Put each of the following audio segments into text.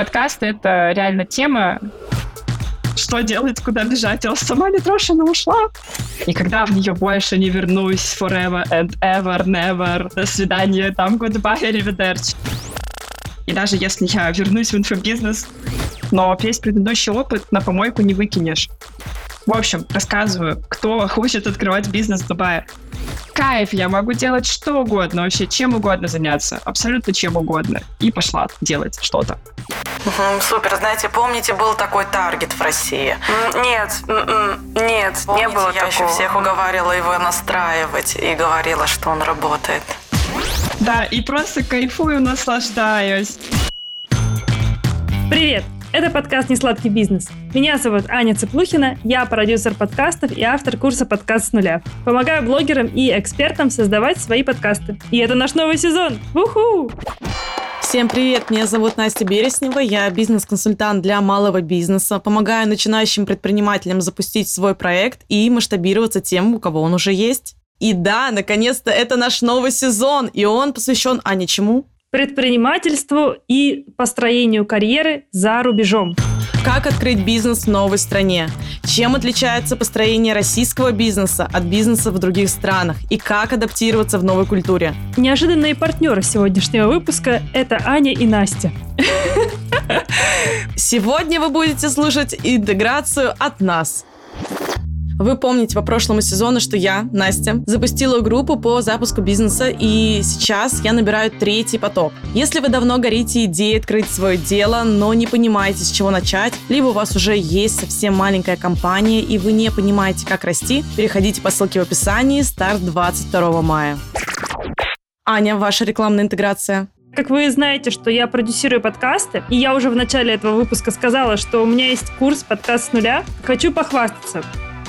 Подкасты — это реально тема, что делать, куда бежать. Я сама Митрошина ушла. Никогда в нее больше не вернусь. Forever and ever, never. До свидания, там, goodbye, arrivederci. И даже если я вернусь в инфобизнес, но весь предыдущий опыт на помойку не выкинешь. В общем, рассказываю, кто хочет открывать бизнес в Дубае. Кайф, я могу делать что угодно, вообще чем угодно заняться, абсолютно чем угодно. И пошла делать что-то. Супер, знаете, помните, был такой таргет в России? Нет, нет, помните, не было я такого. еще всех уговаривала его настраивать и говорила, что он работает. Да, и просто кайфую, наслаждаюсь. Привет! Это подкаст «Несладкий бизнес». Меня зовут Аня Цыплухина, я продюсер подкастов и автор курса «Подкаст с нуля». Помогаю блогерам и экспертам создавать свои подкасты. И это наш новый сезон! Уху! Всем привет, меня зовут Настя Береснева, я бизнес-консультант для малого бизнеса, помогаю начинающим предпринимателям запустить свой проект и масштабироваться тем, у кого он уже есть. И да, наконец-то это наш новый сезон, и он посвящен, Ане, чему? Предпринимательству и построению карьеры за рубежом. Как открыть бизнес в новой стране? Чем отличается построение российского бизнеса от бизнеса в других странах? И как адаптироваться в новой культуре? Неожиданные партнеры сегодняшнего выпуска – это Аня и Настя. Сегодня вы будете слушать интеграцию от нас. Вы помните по прошлому сезону, что я, Настя, запустила группу по запуску бизнеса, и сейчас я набираю третий поток. Если вы давно горите идеей открыть свое дело, но не понимаете, с чего начать, либо у вас уже есть совсем маленькая компания, и вы не понимаете, как расти, переходите по ссылке в описании, старт 22 мая. Аня, ваша рекламная интеграция. Как вы знаете, что я продюсирую подкасты, и я уже в начале этого выпуска сказала, что у меня есть курс «Подкаст с нуля». Хочу похвастаться.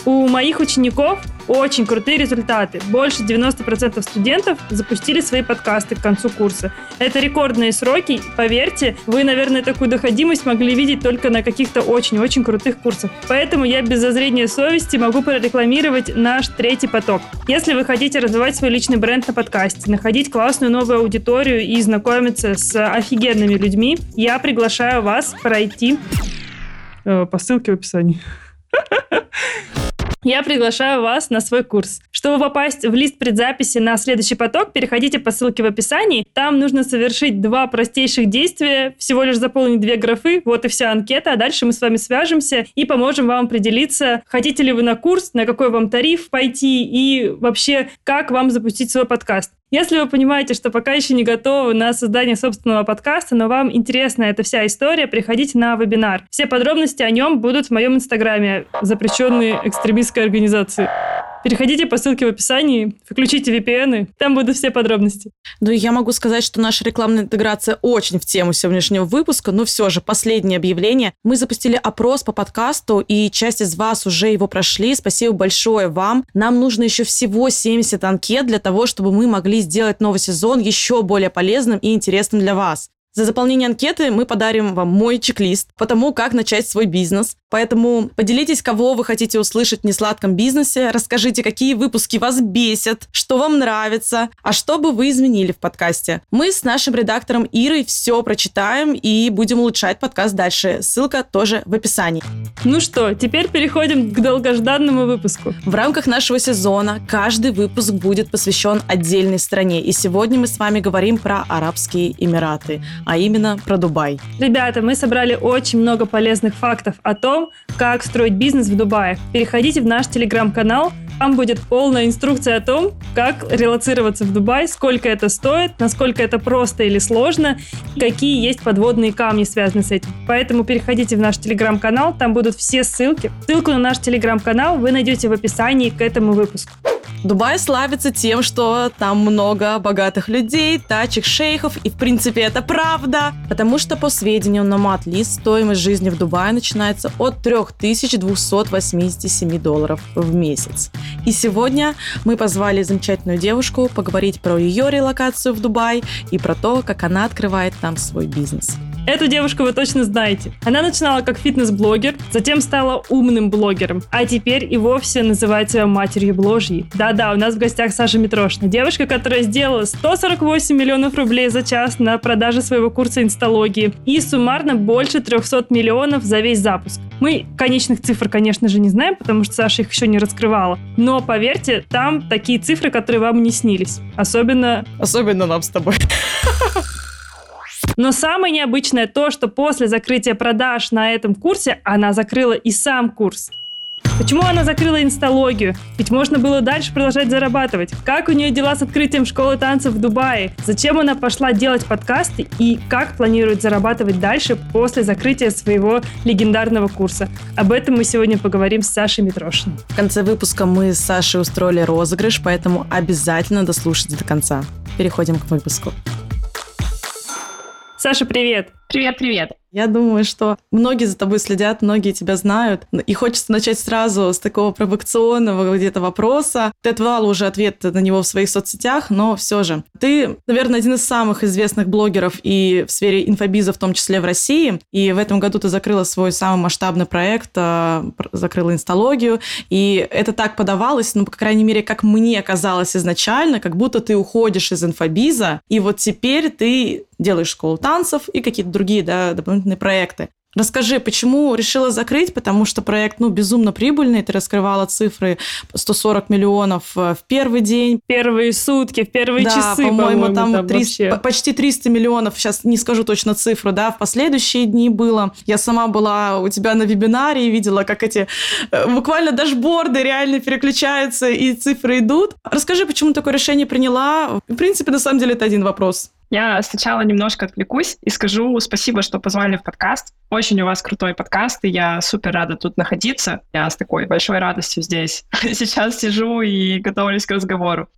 У моих учеников очень крутые результаты. Больше 90% студентов запустили свои подкасты к концу курса. Это рекордные сроки. Поверьте, вы, наверное, такую доходимость могли видеть только на каких-то очень-очень крутых курсах. Поэтому я без зазрения совести могу прорекламировать наш третий поток. Если вы хотите развивать свой личный бренд на подкасте, находить классную новую аудиторию и знакомиться с офигенными людьми, я приглашаю вас пройти э, по ссылке в описании. я приглашаю вас на свой курс. Чтобы попасть в лист предзаписи на следующий поток, переходите по ссылке в описании. Там нужно совершить два простейших действия, всего лишь заполнить две графы, вот и вся анкета, а дальше мы с вами свяжемся и поможем вам определиться, хотите ли вы на курс, на какой вам тариф пойти и вообще, как вам запустить свой подкаст. Если вы понимаете, что пока еще не готовы на создание собственного подкаста, но вам интересна эта вся история, приходите на вебинар. Все подробности о нем будут в моем инстаграме, запрещенные экстремистской организации. Переходите по ссылке в описании, включите VPN, там будут все подробности. Ну, я могу сказать, что наша рекламная интеграция очень в тему сегодняшнего выпуска, но все же последнее объявление. Мы запустили опрос по подкасту, и часть из вас уже его прошли. Спасибо большое вам. Нам нужно еще всего 70 анкет для того, чтобы мы могли сделать новый сезон еще более полезным и интересным для вас. За заполнение анкеты мы подарим вам мой чек-лист по тому, как начать свой бизнес. Поэтому поделитесь, кого вы хотите услышать в несладком бизнесе, расскажите, какие выпуски вас бесят, что вам нравится, а что бы вы изменили в подкасте. Мы с нашим редактором Ирой все прочитаем и будем улучшать подкаст дальше. Ссылка тоже в описании. Ну что, теперь переходим к долгожданному выпуску. В рамках нашего сезона каждый выпуск будет посвящен отдельной стране. И сегодня мы с вами говорим про Арабские Эмираты а именно про Дубай. Ребята, мы собрали очень много полезных фактов о том, как строить бизнес в Дубае. Переходите в наш телеграм-канал, там будет полная инструкция о том, как релацироваться в Дубай, сколько это стоит, насколько это просто или сложно, какие есть подводные камни, связанные с этим. Поэтому переходите в наш телеграм-канал, там будут все ссылки. Ссылку на наш телеграм-канал вы найдете в описании к этому выпуску. Дубай славится тем, что там много богатых людей, тачек, шейхов, и в принципе это правда, потому что по сведениям на Матлис стоимость жизни в Дубае начинается от 3287 долларов в месяц. И сегодня мы позвали замечательную девушку поговорить про ее релокацию в Дубай и про то, как она открывает там свой бизнес. Эту девушку вы точно знаете. Она начинала как фитнес-блогер, затем стала умным блогером, а теперь и вовсе называет себя матерью бложьей. Да-да, у нас в гостях Саша Митрошина, девушка, которая сделала 148 миллионов рублей за час на продаже своего курса инсталогии и суммарно больше 300 миллионов за весь запуск. Мы конечных цифр, конечно же, не знаем, потому что Саша их еще не раскрывала. Но поверьте, там такие цифры, которые вам не снились. Особенно Особенно нам с тобой. но самое необычное то, что после закрытия продаж на этом курсе она закрыла и сам курс. Почему она закрыла инсталогию? Ведь можно было дальше продолжать зарабатывать. Как у нее дела с открытием школы танцев в Дубае? Зачем она пошла делать подкасты? И как планирует зарабатывать дальше после закрытия своего легендарного курса? Об этом мы сегодня поговорим с Сашей Митрошиной. В конце выпуска мы с Сашей устроили розыгрыш, поэтому обязательно дослушайте до конца. Переходим к выпуску. Саша, привет! Привет-привет. Я думаю, что многие за тобой следят, многие тебя знают. И хочется начать сразу с такого провокационного где-то вопроса. Ты отвала уже ответ на него в своих соцсетях, но все же. Ты, наверное, один из самых известных блогеров и в сфере инфобиза, в том числе в России. И в этом году ты закрыла свой самый масштабный проект, а, закрыла инсталогию. И это так подавалось, ну, по крайней мере, как мне казалось изначально, как будто ты уходишь из инфобиза, и вот теперь ты делаешь школу танцев и какие-то другие да, дополнительные проекты. Расскажи, почему решила закрыть? Потому что проект, ну, безумно прибыльный. Ты раскрывала цифры 140 миллионов э, в первый день. Первые сутки, в первые да, часы, по-моему, там, 300 вообще. по- почти 300 миллионов. Сейчас не скажу точно цифру, да, в последующие дни было. Я сама была у тебя на вебинаре и видела, как эти э, буквально дашборды реально переключаются и цифры идут. Расскажи, почему такое решение приняла? В принципе, на самом деле, это один вопрос. Я сначала немножко отвлекусь и скажу спасибо, что позвали в подкаст. Очень у вас крутой подкаст, и я супер рада тут находиться. Я с такой большой радостью здесь сейчас сижу и готовлюсь к разговору.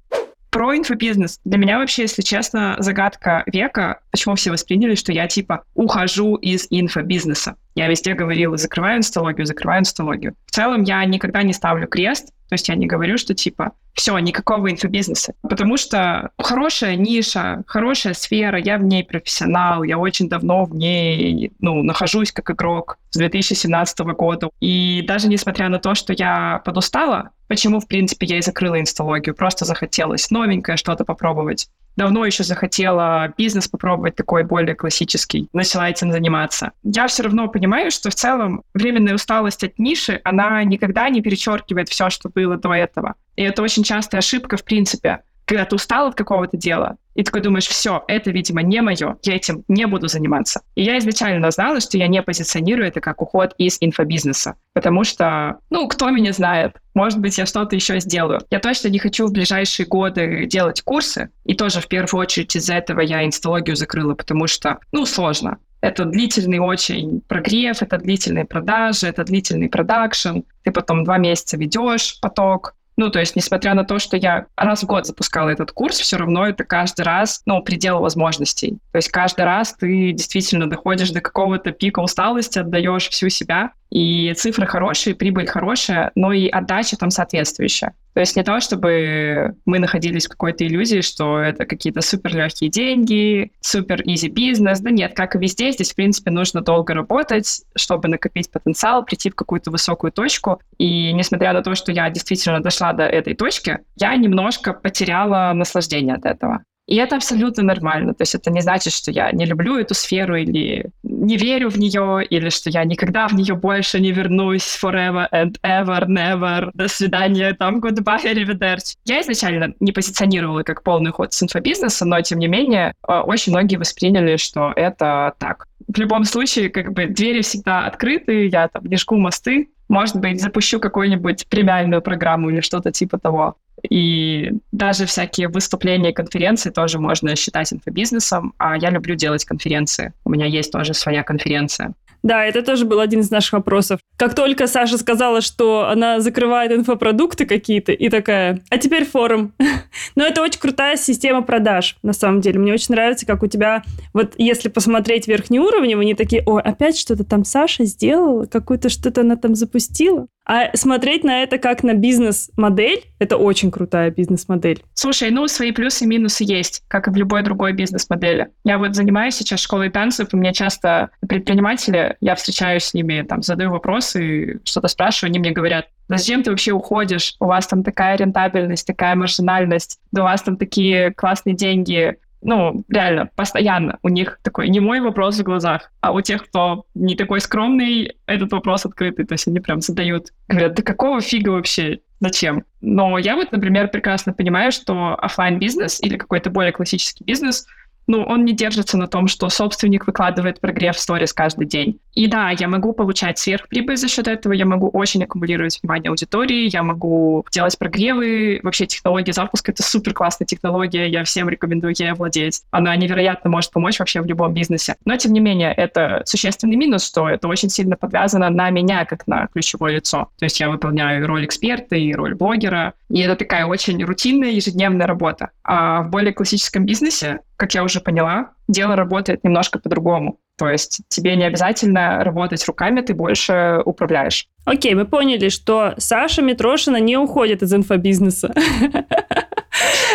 Про инфобизнес. Для меня вообще, если честно, загадка века, почему все восприняли, что я типа ухожу из инфобизнеса. Я везде говорила, закрываю инсталогию, закрываю инсталогию. В целом я никогда не ставлю крест, то есть я не говорю, что типа все, никакого инфобизнеса. Потому что хорошая ниша, хорошая сфера, я в ней профессионал, я очень давно в ней ну, нахожусь как игрок с 2017 года. И даже несмотря на то, что я подустала, почему, в принципе, я и закрыла инсталогию, просто захотелось новенькое что-то попробовать. Давно еще захотела бизнес попробовать такой более классический. Начала этим заниматься. Я все равно понимаю, что в целом временная усталость от ниши, она никогда не перечеркивает все, что было до этого. И это очень частая ошибка, в принципе. Когда ты устал от какого-то дела, и такой думаешь, все, это, видимо, не мое, я этим не буду заниматься. И я изначально знала, что я не позиционирую это как уход из инфобизнеса, потому что, ну, кто меня знает, может быть, я что-то еще сделаю. Я точно не хочу в ближайшие годы делать курсы, и тоже в первую очередь из-за этого я инсталогию закрыла, потому что, ну, сложно. Это длительный очень прогрев, это длительные продажи, это длительный продакшн. Ты потом два месяца ведешь поток, ну, то есть, несмотря на то, что я раз в год запускала этот курс, все равно это каждый раз, ну, предел возможностей. То есть каждый раз ты действительно доходишь до какого-то пика усталости, отдаешь всю себя, и цифры хорошие, прибыль хорошая, но и отдача там соответствующая. То есть не то, чтобы мы находились в какой-то иллюзии, что это какие-то супер легкие деньги, супер изи бизнес. Да нет, как и везде, здесь, в принципе, нужно долго работать, чтобы накопить потенциал, прийти в какую-то высокую точку. И несмотря на то, что я действительно дошла до этой точки, я немножко потеряла наслаждение от этого. И это абсолютно нормально. То есть это не значит, что я не люблю эту сферу или не верю в нее, или что я никогда в нее больше не вернусь forever and ever, never. До свидания, там, goodbye, arrivederci. Я изначально не позиционировала как полный ход с инфобизнеса, но, тем не менее, э, очень многие восприняли, что это так. В любом случае, как бы двери всегда открыты, я там не жгу мосты, может быть, запущу какую-нибудь премиальную программу или что-то типа того. И даже всякие выступления, конференции тоже можно считать инфобизнесом, а я люблю делать конференции. У меня есть тоже своя конференция. Да, это тоже был один из наших вопросов. Как только Саша сказала, что она закрывает инфопродукты какие-то, и такая, а теперь форум. Но это очень крутая система продаж, на самом деле. Мне очень нравится, как у тебя, вот если посмотреть верхний уровень, они такие, ой, опять что-то там Саша сделала, какую-то что-то она там запустила. А смотреть на это как на бизнес-модель, это очень крутая бизнес-модель. Слушай, ну, свои плюсы и минусы есть, как и в любой другой бизнес-модели. Я вот занимаюсь сейчас школой танцев, и мне часто предприниматели, я встречаюсь с ними, там, задаю вопросы, что-то спрашиваю, они мне говорят, зачем ты вообще уходишь? У вас там такая рентабельность, такая маржинальность, да у вас там такие классные деньги, ну, реально, постоянно у них такой не мой вопрос в глазах, а у тех, кто не такой скромный, этот вопрос открытый. То есть они прям задают, говорят, да какого фига вообще? Зачем? Но я вот, например, прекрасно понимаю, что офлайн бизнес или какой-то более классический бизнес — ну, он не держится на том, что собственник выкладывает прогрев в сторис каждый день. И да, я могу получать сверхприбыль за счет этого, я могу очень аккумулировать внимание аудитории, я могу делать прогревы. Вообще технология запуска — это супер классная технология, я всем рекомендую ей владеть. Она невероятно может помочь вообще в любом бизнесе. Но, тем не менее, это существенный минус, что это очень сильно подвязано на меня, как на ключевое лицо. То есть я выполняю роль эксперта и роль блогера, и это такая очень рутинная ежедневная работа. А в более классическом бизнесе, как я уже поняла, дело работает немножко по-другому. То есть тебе не обязательно работать руками, ты больше управляешь. Окей, мы поняли, что Саша Митрошина не уходит из инфобизнеса.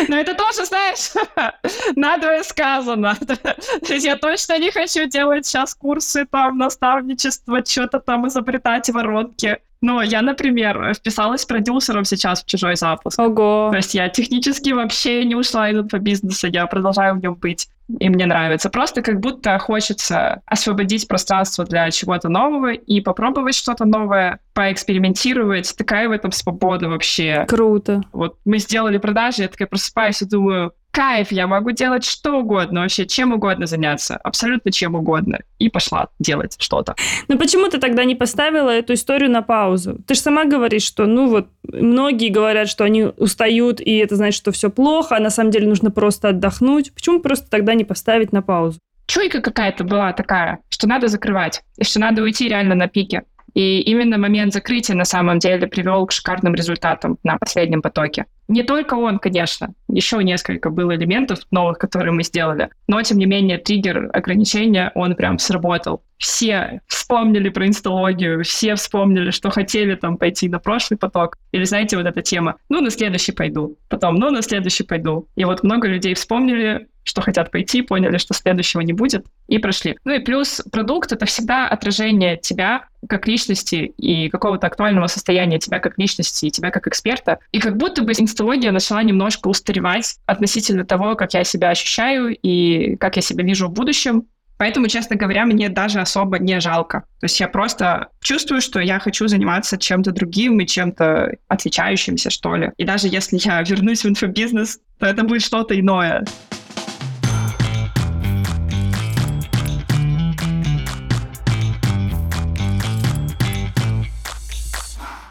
Но это тоже, знаешь, надо сказано. То есть я точно не хочу делать сейчас курсы там наставничества, что-то там изобретать воронки. Но я, например, вписалась продюсером сейчас в чужой запуск. Ого. То есть я технически вообще не ушла из инфобизнеса, я продолжаю в нем быть. И мне нравится. Просто как будто хочется освободить пространство для чего-то нового и попробовать что-то новое, поэкспериментировать. Такая в этом свобода вообще. Круто. Вот мы сделали продажи, я такая просыпаюсь и думаю, кайф, я могу делать что угодно, вообще чем угодно заняться, абсолютно чем угодно. И пошла делать что-то. Но почему ты тогда не поставила эту историю на паузу? Ты же сама говоришь, что, ну вот, многие говорят, что они устают, и это значит, что все плохо, а на самом деле нужно просто отдохнуть. Почему просто тогда не поставить на паузу? Чуйка какая-то была такая, что надо закрывать, и что надо уйти реально на пике. И именно момент закрытия на самом деле привел к шикарным результатам на последнем потоке. Не только он, конечно, еще несколько было элементов новых, которые мы сделали, но, тем не менее, триггер ограничения, он прям сработал. Все вспомнили про инсталогию, все вспомнили, что хотели там пойти на прошлый поток. Или знаете, вот эта тема, ну, на следующий пойду, потом, ну, на следующий пойду. И вот много людей вспомнили, что хотят пойти, поняли, что следующего не будет, и прошли. Ну и плюс продукт — это всегда отражение тебя как личности и какого-то актуального состояния тебя как личности и тебя как эксперта. И как будто бы инсталогия начала немножко устаревать относительно того, как я себя ощущаю и как я себя вижу в будущем. Поэтому, честно говоря, мне даже особо не жалко. То есть я просто чувствую, что я хочу заниматься чем-то другим и чем-то отличающимся, что ли. И даже если я вернусь в инфобизнес, то это будет что-то иное.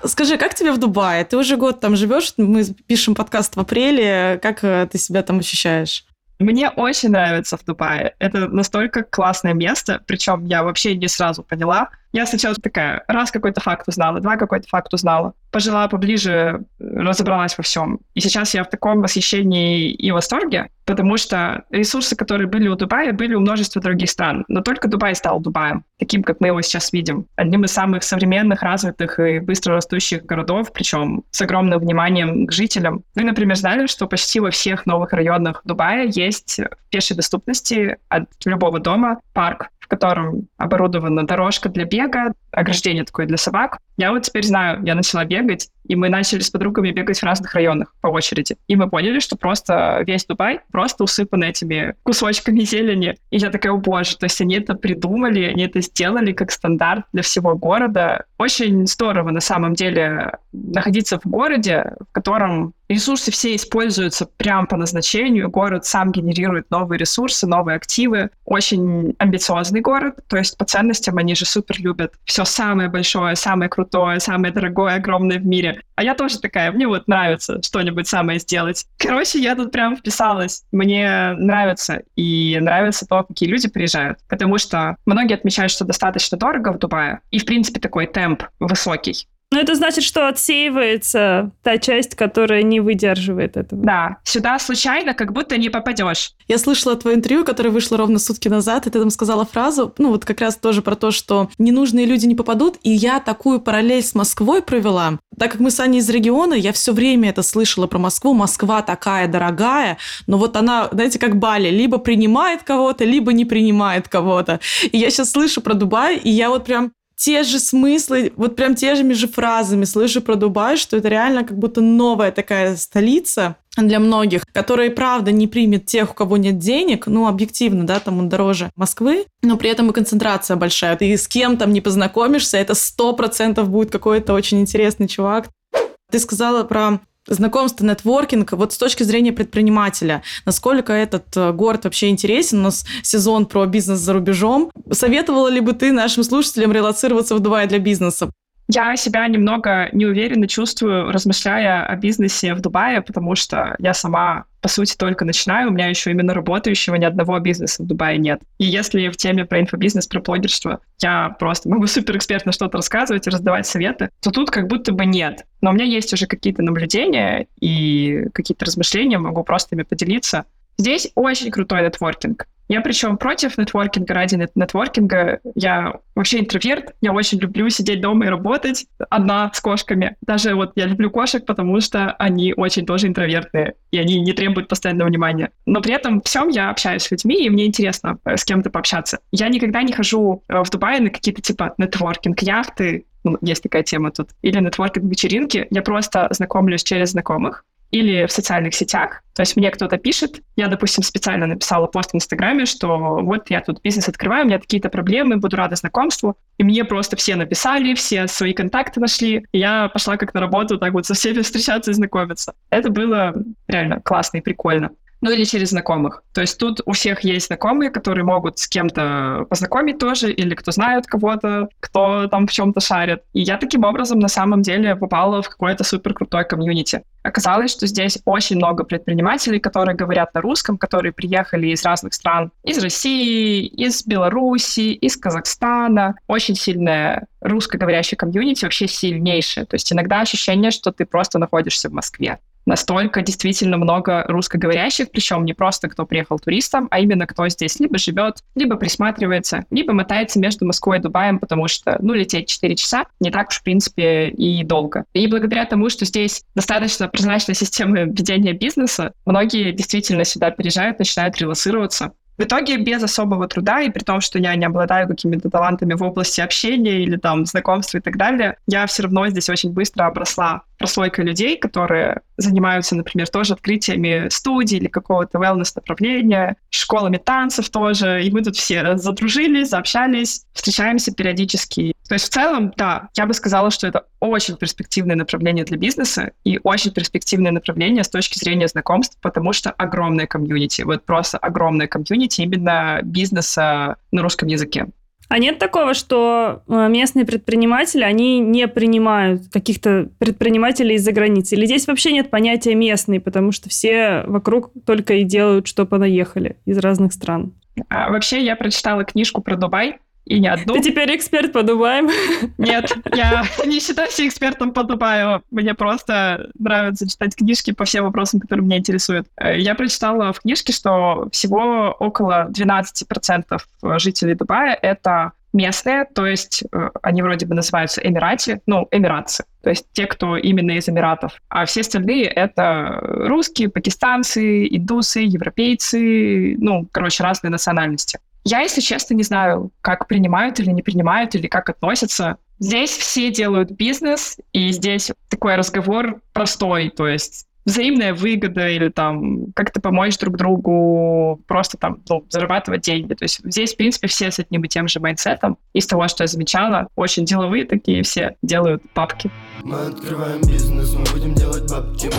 Скажи, как тебе в Дубае? Ты уже год там живешь, мы пишем подкаст в апреле. Как э, ты себя там ощущаешь? Мне очень нравится в Дубае. Это настолько классное место, причем я вообще не сразу поняла. Я сначала такая, раз какой-то факт узнала, два какой-то факт узнала. Пожила поближе, разобралась во всем. И сейчас я в таком восхищении и восторге, потому что ресурсы, которые были у Дубая, были у множества других стран. Но только Дубай стал Дубаем, таким, как мы его сейчас видим. Одним из самых современных, развитых и быстро растущих городов, причем с огромным вниманием к жителям. Вы, например, знали, что почти во всех новых районах Дубая есть в пешей доступности от любого дома парк, в котором оборудована дорожка для бега, ограждение такое для собак. Я вот теперь знаю, я начала бегать, и мы начали с подругами бегать в разных районах по очереди. И мы поняли, что просто весь Дубай просто усыпан этими кусочками зелени. И я такая, о боже, то есть они это придумали, они это сделали как стандарт для всего города. Очень здорово на самом деле находиться в городе, в котором ресурсы все используются прямо по назначению. Город сам генерирует новые ресурсы, новые активы. Очень амбициозный город, то есть по ценностям они же супер любят все самое большое, самое крутое, самое дорогое, огромное в мире. А я тоже такая, мне вот нравится что-нибудь самое сделать. Короче, я тут прям вписалась. Мне нравится. И нравится то, какие люди приезжают. Потому что многие отмечают, что достаточно дорого в Дубае. И, в принципе, такой темп высокий. Ну, это значит, что отсеивается та часть, которая не выдерживает этого. Да, сюда случайно как будто не попадешь. Я слышала твое интервью, которое вышло ровно сутки назад, и ты там сказала фразу, ну вот как раз тоже про то, что ненужные люди не попадут, и я такую параллель с Москвой провела. Так как мы с Аней из региона, я все время это слышала про Москву. Москва такая дорогая, но вот она, знаете, как Бали, либо принимает кого-то, либо не принимает кого-то. И я сейчас слышу про Дубай, и я вот прям те же смыслы, вот прям теми же фразами слышу про Дубай, что это реально как будто новая такая столица для многих, которая, правда, не примет тех, у кого нет денег, ну, объективно, да, там он дороже Москвы, но при этом и концентрация большая. Ты с кем там не познакомишься, это сто процентов будет какой-то очень интересный чувак. Ты сказала про знакомство, нетворкинг, вот с точки зрения предпринимателя, насколько этот э, город вообще интересен, у нас сезон про бизнес за рубежом. Советовала ли бы ты нашим слушателям релацироваться в Дубае для бизнеса? Я себя немного неуверенно чувствую, размышляя о бизнесе в Дубае, потому что я сама, по сути, только начинаю. У меня еще именно работающего ни одного бизнеса в Дубае нет. И если в теме про инфобизнес, про блогерство я просто могу суперэкспертно что-то рассказывать и раздавать советы, то тут как будто бы нет. Но у меня есть уже какие-то наблюдения и какие-то размышления, могу просто ими поделиться. Здесь очень крутой нетворкинг. Я причем против нетворкинга ради нет нетворкинга. Я вообще интроверт. Я очень люблю сидеть дома и работать одна с кошками. Даже вот я люблю кошек, потому что они очень тоже интровертные, и они не требуют постоянного внимания. Но при этом всем я общаюсь с людьми, и мне интересно э, с кем-то пообщаться. Я никогда не хожу э, в Дубае на какие-то типа нетворкинг-яхты, ну, есть такая тема тут, или нетворкинг-вечеринки. Я просто знакомлюсь через знакомых или в социальных сетях. То есть мне кто-то пишет, я, допустим, специально написала пост в Инстаграме, что вот я тут бизнес открываю, у меня какие-то проблемы, буду рада знакомству. И мне просто все написали, все свои контакты нашли. И я пошла как на работу, так вот со всеми встречаться и знакомиться. Это было реально классно и прикольно ну или через знакомых. То есть тут у всех есть знакомые, которые могут с кем-то познакомить тоже, или кто знает кого-то, кто там в чем-то шарит. И я таким образом на самом деле попала в какое-то супер крутое комьюнити. Оказалось, что здесь очень много предпринимателей, которые говорят на русском, которые приехали из разных стран, из России, из Беларуси, из Казахстана. Очень сильная русскоговорящая комьюнити, вообще сильнейшая. То есть иногда ощущение, что ты просто находишься в Москве настолько действительно много русскоговорящих, причем не просто кто приехал туристом, а именно кто здесь либо живет, либо присматривается, либо мотается между Москвой и Дубаем, потому что, ну, лететь 4 часа не так уж, в принципе, и долго. И благодаря тому, что здесь достаточно прозрачная система ведения бизнеса, многие действительно сюда переезжают, начинают релацироваться. В итоге без особого труда, и при том, что я не обладаю какими-то талантами в области общения или там знакомства и так далее, я все равно здесь очень быстро обросла прослойкой людей, которые занимаются, например, тоже открытиями студий или какого-то wellness-направления, школами танцев тоже, и мы тут все задружились, заобщались, встречаемся периодически. То есть в целом, да, я бы сказала, что это очень перспективное направление для бизнеса и очень перспективное направление с точки зрения знакомств, потому что огромное комьюнити, вот просто огромное комьюнити именно бизнеса на русском языке. А нет такого, что э, местные предприниматели, они не принимают каких-то предпринимателей из-за границы? Или здесь вообще нет понятия местный, потому что все вокруг только и делают, что понаехали из разных стран? А, вообще, я прочитала книжку про Дубай, и не одну. Ты теперь эксперт по Дубаю? Нет, я не считаю себя экспертом по Дубаю. Мне просто нравится читать книжки по всем вопросам, которые меня интересуют. Э, я прочитала в книжке, что всего около 12% жителей Дубая — это местные, то есть э, они вроде бы называются эмирати, ну, эмиратцы, то есть те, кто именно из Эмиратов. А все остальные — это русские, пакистанцы, индусы, европейцы, ну, короче, разные национальности. Я, если честно, не знаю, как принимают или не принимают, или как относятся. Здесь все делают бизнес, и здесь такой разговор простой, то есть взаимная выгода или там как-то помочь друг другу, просто там ну, зарабатывать деньги. То есть здесь, в принципе, все с одним и тем же mindset ом. Из того, что я замечала, очень деловые такие все делают бабки. Мы открываем бизнес, мы будем делать бабки.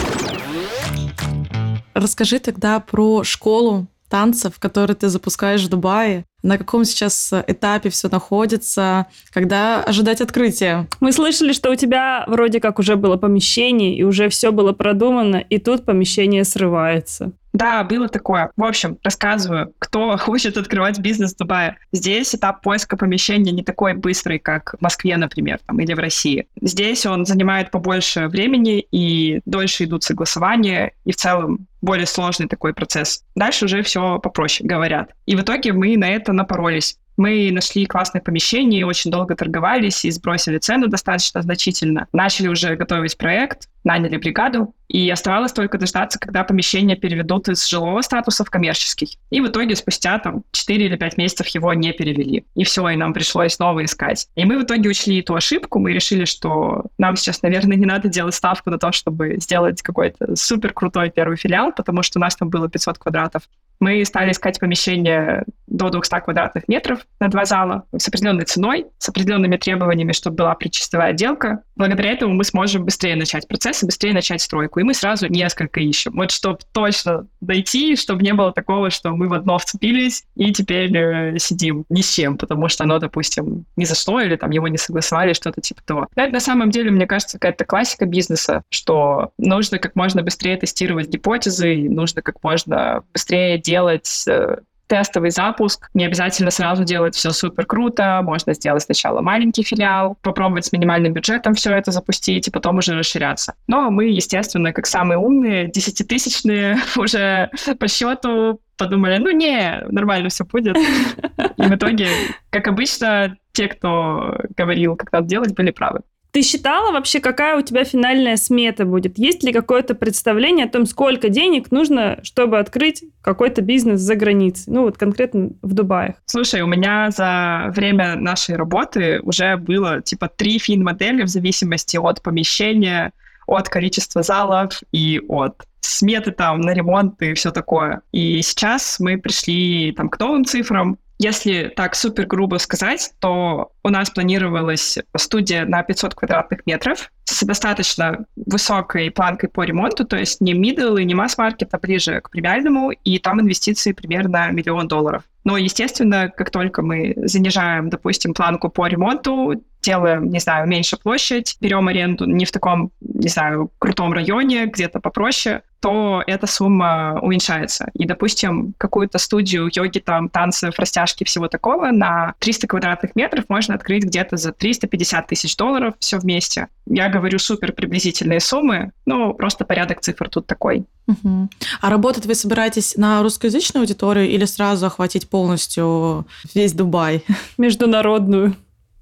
Расскажи тогда про школу танцев, которые ты запускаешь в Дубае? На каком сейчас этапе все находится? Когда ожидать открытия? Мы слышали, что у тебя вроде как уже было помещение, и уже все было продумано, и тут помещение срывается. Да, было такое. В общем, рассказываю, кто хочет открывать бизнес в Дубае. Здесь этап поиска помещения не такой быстрый, как в Москве, например, там, или в России. Здесь он занимает побольше времени, и дольше идут согласования, и в целом более сложный такой процесс. Дальше уже все попроще, говорят. И в итоге мы на это напоролись. Мы нашли классное помещение, очень долго торговались и сбросили цену достаточно значительно. Начали уже готовить проект, наняли бригаду, и оставалось только дождаться, когда помещение переведут из жилого статуса в коммерческий. И в итоге спустя там 4 или 5 месяцев его не перевели. И все, и нам пришлось снова искать. И мы в итоге учли эту ошибку, мы решили, что нам сейчас, наверное, не надо делать ставку на то, чтобы сделать какой-то супер крутой первый филиал, потому что у нас там было 500 квадратов. Мы стали искать помещение до 200 квадратных метров на два зала с определенной ценой, с определенными требованиями, чтобы была предчистовая отделка. Благодаря этому мы сможем быстрее начать процесс и быстрее начать стройку. И мы сразу несколько ищем. Вот чтобы точно дойти, чтобы не было такого, что мы в одно вцепились и теперь э, сидим ни с чем, потому что оно, допустим, не зашло или там его не согласовали, что-то типа того. Это на самом деле, мне кажется, какая-то классика бизнеса, что нужно как можно быстрее тестировать гипотезы, нужно как можно быстрее делать э, тестовый запуск. Не обязательно сразу делать все супер круто. Можно сделать сначала маленький филиал, попробовать с минимальным бюджетом все это запустить и потом уже расширяться. Но мы, естественно, как самые умные, десятитысячные уже по счету подумали, ну не, нормально все будет. И в итоге, как обычно, те, кто говорил, как надо делать, были правы. Ты считала вообще, какая у тебя финальная смета будет? Есть ли какое-то представление о том, сколько денег нужно, чтобы открыть какой-то бизнес за границей? Ну, вот конкретно в Дубае. Слушай, у меня за время нашей работы уже было типа три фин-модели в зависимости от помещения, от количества залов и от сметы там на ремонт и все такое. И сейчас мы пришли там к новым цифрам, если так супер грубо сказать, то у нас планировалась студия на 500 квадратных метров с достаточно высокой планкой по ремонту, то есть не middle и не масс-маркет, а ближе к премиальному, и там инвестиции примерно миллион долларов. Но, естественно, как только мы занижаем, допустим, планку по ремонту, делаем, не знаю, меньше площадь, берем аренду не в таком, не знаю, крутом районе, где-то попроще, то эта сумма уменьшается. И, допустим, какую-то студию йоги, там, танцев, растяжки, всего такого на 300 квадратных метров можно открыть где-то за 350 тысяч долларов все вместе. Я говорю супер приблизительные суммы, но просто порядок цифр тут такой. Угу. А работать вы собираетесь на русскоязычную аудиторию или сразу охватить полностью весь Дубай? Международную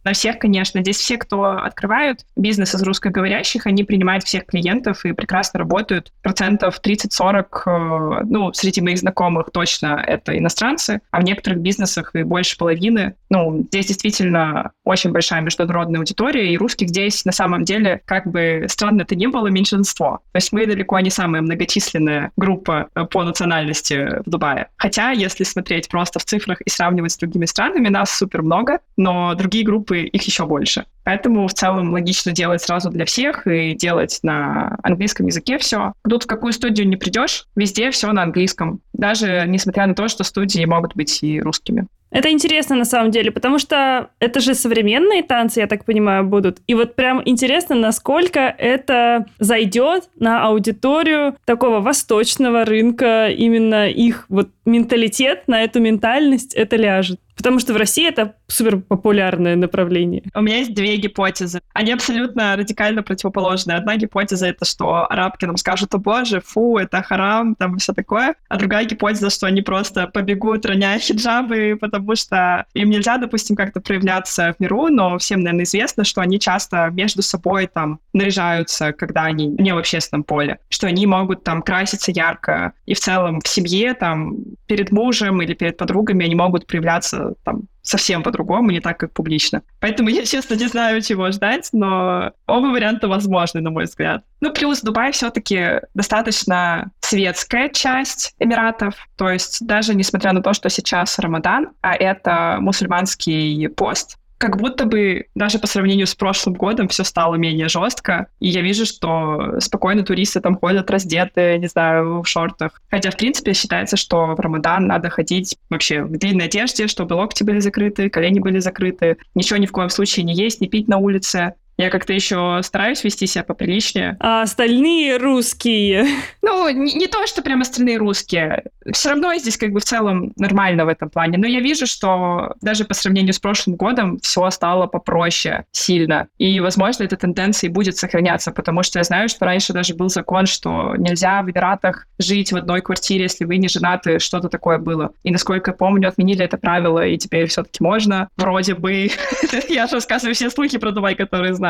на всех, конечно. Здесь все, кто открывают бизнес из русскоговорящих, они принимают всех клиентов и прекрасно работают. Процентов 30-40, э, ну, среди моих знакомых точно это иностранцы, а в некоторых бизнесах и больше половины. Ну, здесь действительно очень большая международная аудитория, и русских здесь на самом деле, как бы странно это ни было, меньшинство. То есть мы далеко не самая многочисленная группа э, по национальности в Дубае. Хотя, если смотреть просто в цифрах и сравнивать с другими странами, нас супер много, но другие группы группы их еще больше. Поэтому в целом логично делать сразу для всех и делать на английском языке все. Тут в какую студию не придешь, везде все на английском. Даже несмотря на то, что студии могут быть и русскими. Это интересно на самом деле, потому что это же современные танцы, я так понимаю, будут. И вот прям интересно, насколько это зайдет на аудиторию такого восточного рынка, именно их вот менталитет, на эту ментальность это ляжет. Потому что в России это супер популярное направление. У меня есть две гипотезы. Они абсолютно радикально противоположные. Одна гипотеза — это что арабки нам скажут, о боже, фу, это харам, там все такое. А другая гипотеза, что они просто побегут, роняя хиджабы, потому что им нельзя, допустим, как-то проявляться в миру, но всем, наверное, известно, что они часто между собой там наряжаются, когда они не в общественном поле, что они могут там краситься ярко, и в целом в семье там перед мужем или перед подругами они могут проявляться там совсем по-другому, не так, как публично. Поэтому я, честно, не знаю, чего ждать, но оба варианта возможны, на мой взгляд. Ну, плюс Дубай все-таки достаточно светская часть Эмиратов, то есть даже несмотря на то, что сейчас Рамадан, а это мусульманский пост, как будто бы даже по сравнению с прошлым годом все стало менее жестко. И я вижу, что спокойно туристы там ходят раздетые, не знаю, в шортах. Хотя, в принципе, считается, что в Рамадан надо ходить вообще в длинной одежде, чтобы локти были закрыты, колени были закрыты. Ничего ни в коем случае не есть, не пить на улице. Я как-то еще стараюсь вести себя поприличнее. А остальные русские. Ну, не, не то, что прям остальные русские. Все равно я здесь как бы в целом нормально в этом плане. Но я вижу, что даже по сравнению с прошлым годом все стало попроще сильно. И, возможно, эта тенденция и будет сохраняться, потому что я знаю, что раньше даже был закон, что нельзя в Эмиратах жить в одной квартире, если вы не женаты, что-то такое было. И, насколько я помню, отменили это правило, и теперь все-таки можно. Вроде бы. Я же рассказываю все слухи про Дубай, которые знаю.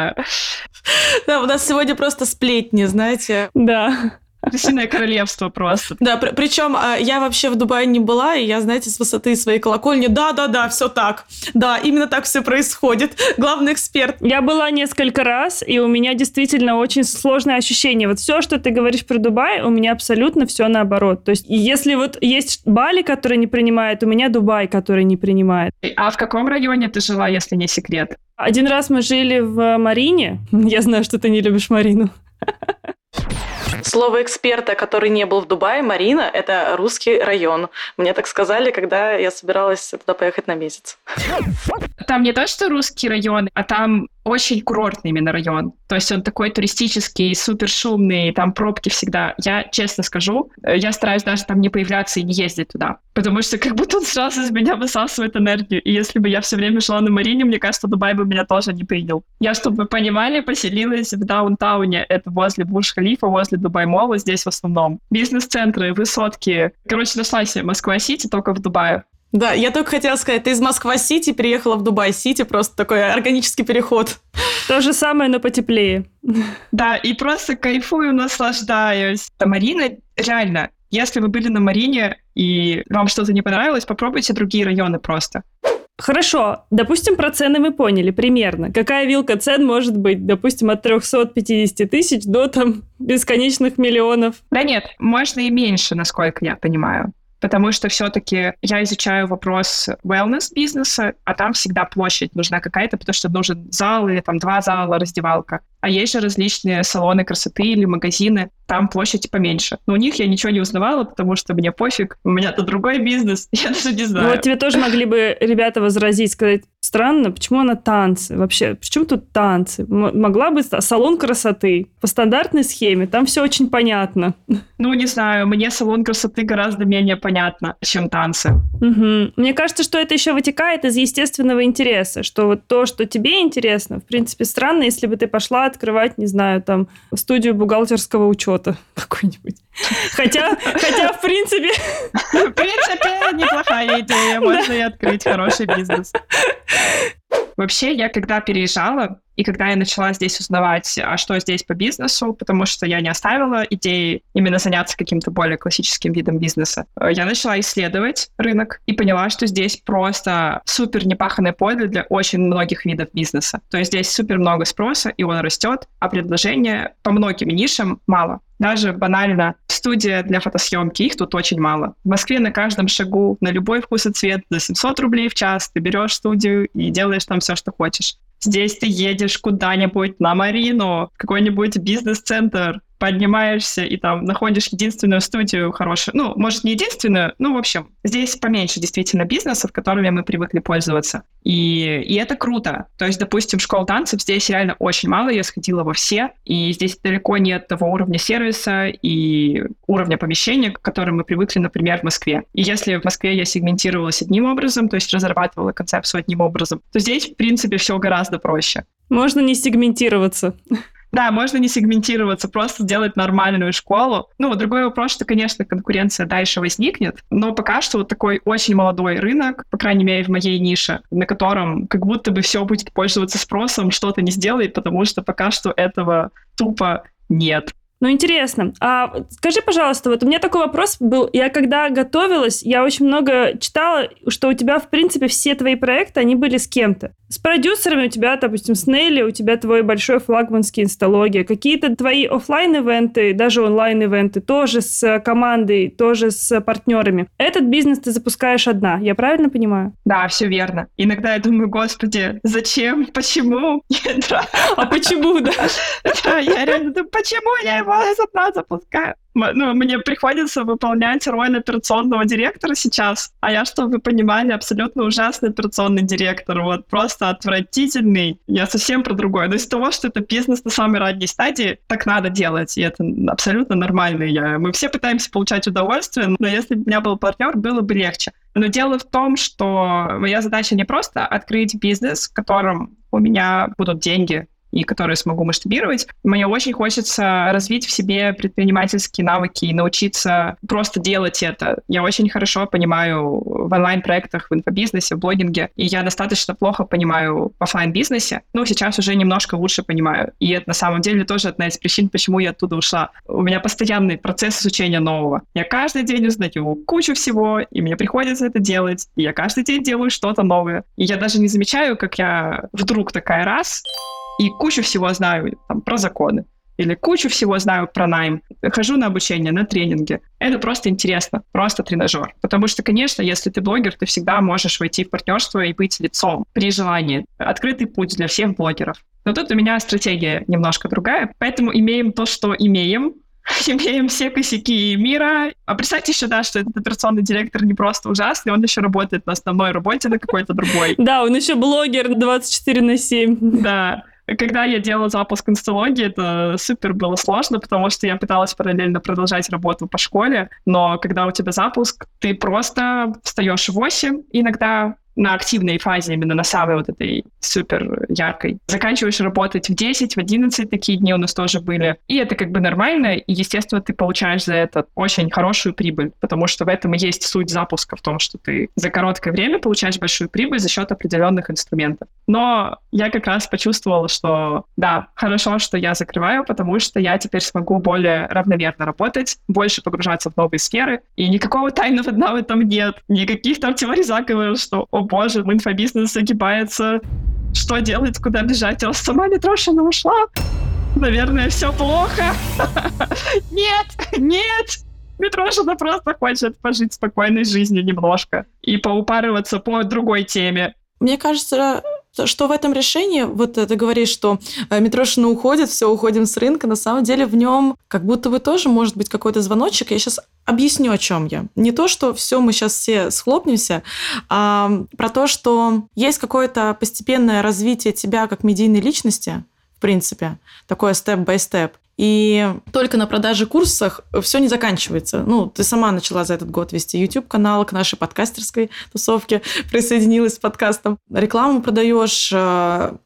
Да, у нас сегодня просто сплетни, знаете. Да. Крысиное королевство просто. Да, при- причем а, я вообще в Дубае не была, и я, знаете, с высоты своей колокольни, да-да-да, все так. Да, именно так все происходит. Главный эксперт. Я была несколько раз, и у меня действительно очень сложное ощущение. Вот все, что ты говоришь про Дубай, у меня абсолютно все наоборот. То есть, если вот есть Бали, который не принимает, у меня Дубай, который не принимает. А в каком районе ты жила, если не секрет? Один раз мы жили в Марине. Я знаю, что ты не любишь Марину. Слово эксперта, который не был в Дубае, Марина, это русский район. Мне так сказали, когда я собиралась туда поехать на месяц. Там не то, что русский район, а там очень курортный именно район. То есть он такой туристический, супер шумный, там пробки всегда. Я честно скажу, э, я стараюсь даже там не появляться и не ездить туда. Потому что как будто он сразу из меня высасывает энергию. И если бы я все время шла на Марине, мне кажется, Дубай бы меня тоже не принял. Я, чтобы вы понимали, поселилась в даунтауне. Это возле Бурж-Халифа, возле Дубай-Мола, здесь в основном. Бизнес-центры, высотки. Короче, нашла себе Москва-Сити только в Дубае. Да, я только хотела сказать, ты из Москва-Сити переехала в Дубай-Сити, просто такой органический переход. То же самое, но потеплее. Да, и просто кайфую, наслаждаюсь. А Марина, реально, если вы были на Марине и вам что-то не понравилось, попробуйте другие районы просто. Хорошо, допустим, про цены мы поняли примерно. Какая вилка цен может быть, допустим, от 350 тысяч до там бесконечных миллионов? Да нет, можно и меньше, насколько я понимаю. Потому что все-таки я изучаю вопрос wellness бизнеса, а там всегда площадь нужна какая-то, потому что нужен зал или там два зала, раздевалка. А есть же различные салоны красоты или магазины, там площадь поменьше. Но у них я ничего не узнавала, потому что мне пофиг, у меня-то другой бизнес, я даже не Ну, знаю. вот тебе тоже могли бы ребята возразить, сказать, странно, почему она танцы? Вообще, почему тут танцы? М- могла бы салон красоты по стандартной схеме, там все очень понятно. Ну, не знаю, мне салон красоты гораздо менее понятно, чем танцы. Мгм. Мне кажется, что это еще вытекает из естественного интереса, что вот то, что тебе интересно, в принципе, странно, если бы ты пошла открывать, не знаю, там, студию бухгалтерского учета какой-нибудь. Хотя, хотя, в принципе, В принципе, неплохая идея, можно и открыть хороший бизнес. Вообще, я когда переезжала, и когда я начала здесь узнавать, а что здесь по бизнесу, потому что я не оставила идеи именно заняться каким-то более классическим видом бизнеса, э, я начала исследовать рынок и поняла, что здесь просто супер непаханное поле для очень многих видов бизнеса. То есть здесь супер много спроса, и он растет, а предложения по многим нишам мало. Даже банально студия для фотосъемки, их тут очень мало. В Москве на каждом шагу, на любой вкус и цвет, за 700 рублей в час ты берешь студию и делаешь там все, что хочешь. Здесь ты едешь куда-нибудь на Марину, какой-нибудь бизнес-центр, поднимаешься и там находишь единственную студию хорошую. Ну, может, не единственную, ну, в общем, здесь поменьше действительно бизнесов, которыми мы привыкли пользоваться. И, и это круто. То есть, допустим, школ танцев здесь реально очень мало, я сходила во все, и здесь далеко нет того уровня сервиса и уровня помещения, к которым мы привыкли, например, в Москве. И если в Москве я сегментировалась одним образом, то есть разрабатывала концепцию одним образом, то здесь, в принципе, все гораздо проще. можно не сегментироваться. Да, можно не сегментироваться, просто сделать нормальную школу. Ну, другой вопрос, что, конечно, конкуренция дальше возникнет, но пока что вот такой очень молодой рынок, по крайней мере, в моей нише, на котором как будто бы все будет пользоваться спросом, что-то не сделает, потому что пока что этого тупо нет. Ну, интересно. А скажи, пожалуйста, вот у меня такой вопрос был. Я когда готовилась, я очень много читала, что у тебя, в принципе, все твои проекты, они были с кем-то. С продюсерами у тебя, допустим, с Нелли, у тебя твой большой флагманский инсталогия. Какие-то твои оффлайн ивенты даже онлайн-ивенты, тоже с командой, тоже с партнерами. Этот бизнес ты запускаешь одна, я правильно понимаю? Да, все верно. Иногда я думаю, господи, зачем, почему? А почему, да? Да, я реально думаю, почему я из одна запускаю. Ну, мне приходится выполнять роль операционного директора сейчас, а я, чтобы вы понимали, абсолютно ужасный операционный директор, вот просто отвратительный. Я совсем про другое. Но из того, что это бизнес на самой ранней стадии, так надо делать, и это абсолютно нормально. Я, мы все пытаемся получать удовольствие, но если бы у меня был партнер, было бы легче. Но дело в том, что моя задача не просто открыть бизнес, в котором у меня будут деньги, и которые смогу масштабировать. Мне очень хочется развить в себе предпринимательские навыки и научиться просто делать это. Я очень хорошо понимаю в онлайн-проектах, в инфобизнесе, в блогинге, и я достаточно плохо понимаю в офлайн бизнесе но сейчас уже немножко лучше понимаю. И это на самом деле тоже одна из причин, почему я оттуда ушла. У меня постоянный процесс изучения нового. Я каждый день узнаю кучу всего, и мне приходится это делать, и я каждый день делаю что-то новое. И я даже не замечаю, как я вдруг такая раз и кучу всего знаю там, про законы. Или кучу всего знаю про найм. Хожу на обучение, на тренинги. Это просто интересно, просто тренажер. Потому что, конечно, если ты блогер, ты всегда можешь войти в партнерство и быть лицом при желании. Открытый путь для всех блогеров. Но тут у меня стратегия немножко другая. Поэтому имеем то, что имеем, имеем все косяки мира. А представьте еще, да, что этот операционный директор не просто ужасный, он еще работает на основной работе на какой-то другой. Да, он еще блогер 24 на 7. Да. Когда я делала запуск инсталогии, это супер было сложно, потому что я пыталась параллельно продолжать работу по школе, но когда у тебя запуск, ты просто встаешь в 8, иногда на активной фазе, именно на самой вот этой супер яркой. Заканчиваешь работать в 10, в 11, такие дни у нас тоже были. И это как бы нормально, и, естественно, ты получаешь за это очень хорошую прибыль, потому что в этом и есть суть запуска, в том, что ты за короткое время получаешь большую прибыль за счет определенных инструментов. Но я как раз почувствовала, что да, хорошо, что я закрываю, потому что я теперь смогу более равномерно работать, больше погружаться в новые сферы, и никакого тайного дна в этом нет, никаких там теорий заговора, что, о боже, инфобизнес загибается, что делать, куда бежать, я сама Митрошина ушла, наверное, все плохо. Нет, нет, Митрошина просто хочет пожить спокойной жизнью немножко и поупарываться по другой теме. Мне кажется, что в этом решении, вот ты говоришь, что э, Митрошина уходит, все, уходим с рынка, на самом деле в нем как будто бы тоже может быть какой-то звоночек. Я сейчас объясню, о чем я. Не то, что все, мы сейчас все схлопнемся, а про то, что есть какое-то постепенное развитие тебя как медийной личности, в принципе, такое степ-бай-степ. И только на продаже курсах все не заканчивается. Ну, ты сама начала за этот год вести YouTube-канал к нашей подкастерской тусовке, присоединилась с подкастом. Рекламу продаешь,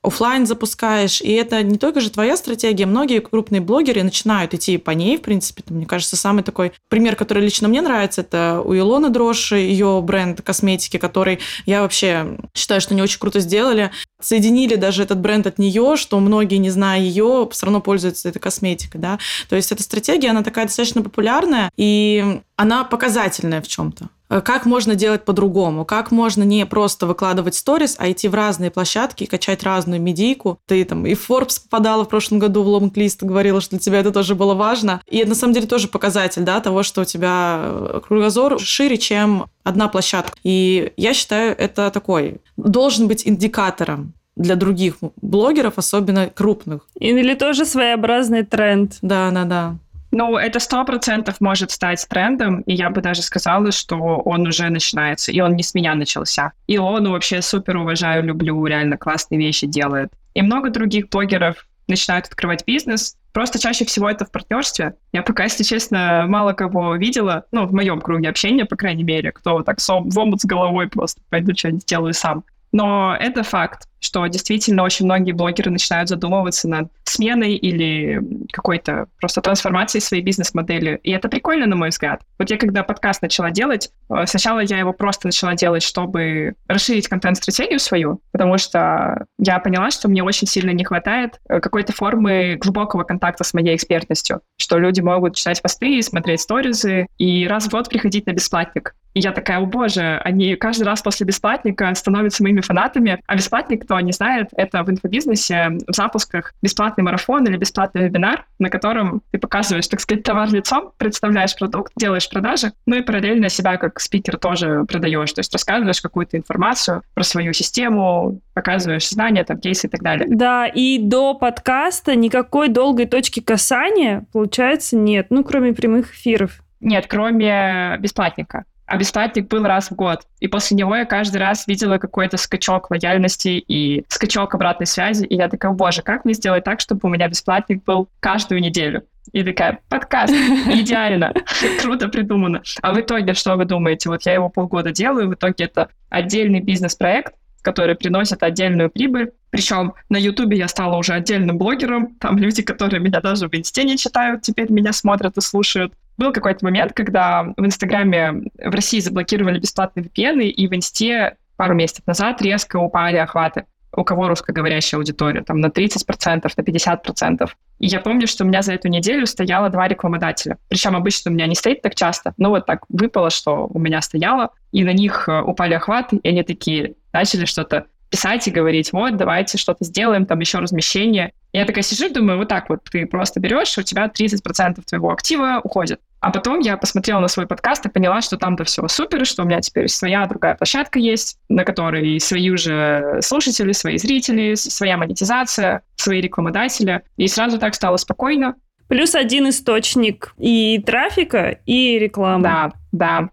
офлайн запускаешь, и это не только же твоя стратегия. Многие крупные блогеры начинают идти по ней, в принципе. Мне кажется, самый такой пример, который лично мне нравится, это у Илоны Дрожь, ее бренд косметики, который я вообще считаю, что не очень круто сделали. Соединили даже этот бренд от нее, что многие, не зная ее, все равно пользуются этой косметикой да. То есть эта стратегия, она такая достаточно популярная, и она показательная в чем-то как можно делать по-другому, как можно не просто выкладывать сторис, а идти в разные площадки и качать разную медийку. Ты там и в Forbes попадала в прошлом году в лонг-лист, говорила, что для тебя это тоже было важно. И это на самом деле тоже показатель да, того, что у тебя кругозор шире, чем одна площадка. И я считаю, это такой, должен быть индикатором для других блогеров, особенно крупных. Или тоже своеобразный тренд. Да, да, да. Ну, это сто процентов может стать трендом, и я бы даже сказала, что он уже начинается, и он не с меня начался. И он вообще супер уважаю, люблю, реально классные вещи делает. И много других блогеров начинают открывать бизнес, Просто чаще всего это в партнерстве. Я пока, если честно, мало кого видела, ну, в моем круге общения, по крайней мере, кто так в омут с головой просто пойду что-нибудь сделаю сам. Но это факт, что действительно очень многие блогеры начинают задумываться над сменой или какой-то просто трансформацией своей бизнес-модели. И это прикольно, на мой взгляд. Вот я когда подкаст начала делать, э, сначала я его просто начала делать, чтобы расширить контент-стратегию свою, потому что я поняла, что мне очень сильно не хватает э, какой-то формы глубокого контакта с моей экспертностью, что люди могут читать посты, смотреть сторизы и раз в год приходить на бесплатник. И я такая, о боже, они каждый раз после бесплатника становятся моими фанатами. А бесплатник, кто не знает, это в инфобизнесе в запусках бесплатный марафон или бесплатный вебинар, на котором ты показываешь, так сказать, товар лицом, представляешь продукт, делаешь продажи, ну и параллельно себя как спикер тоже продаешь, то есть рассказываешь какую-то информацию про свою систему, показываешь знания, там, кейсы и так далее. Да, и до подкаста никакой долгой точки касания, получается, нет, ну, кроме прямых эфиров. Нет, кроме бесплатника. А бесплатник был раз в год. И после него я каждый раз видела какой-то скачок лояльности и скачок обратной связи. И я такая, боже, как мне сделать так, чтобы у меня бесплатник был каждую неделю? И такая, подкаст, идеально, круто придумано. А в итоге, что вы думаете? Вот я его полгода делаю, в итоге это отдельный бизнес-проект, который приносит отдельную прибыль. Причем на Ютубе я стала уже отдельным блогером. Там люди, которые меня даже в Инсте не читают, теперь меня смотрят и слушают. Был какой-то момент, когда в Инстаграме в России заблокировали бесплатные VPN, и в Инсте пару месяцев назад резко упали охваты у кого русскоговорящая аудитория, там на 30%, на 50%. И я помню, что у меня за эту неделю стояло два рекламодателя. Причем обычно у меня не стоит так часто, но вот так выпало, что у меня стояло, и на них э, упали охваты, и они такие начали что-то писать и говорить, вот, давайте что-то сделаем, там еще размещение. Я такая сижу и думаю, вот так вот, ты просто берешь, у тебя 30% твоего актива уходит. А потом я посмотрела на свой подкаст и поняла, что там-то все супер, что у меня теперь своя другая площадка есть, на которой свои уже слушатели, свои зрители, своя монетизация, свои рекламодатели. И сразу так стало спокойно. Плюс один источник и трафика, и рекламы. Да, да.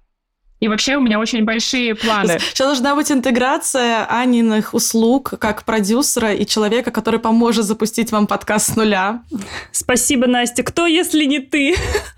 И вообще у меня очень большие планы. Сейчас должна быть интеграция Аниных услуг как продюсера и человека, который поможет запустить вам подкаст с нуля. Спасибо, Настя. Кто, если не ты?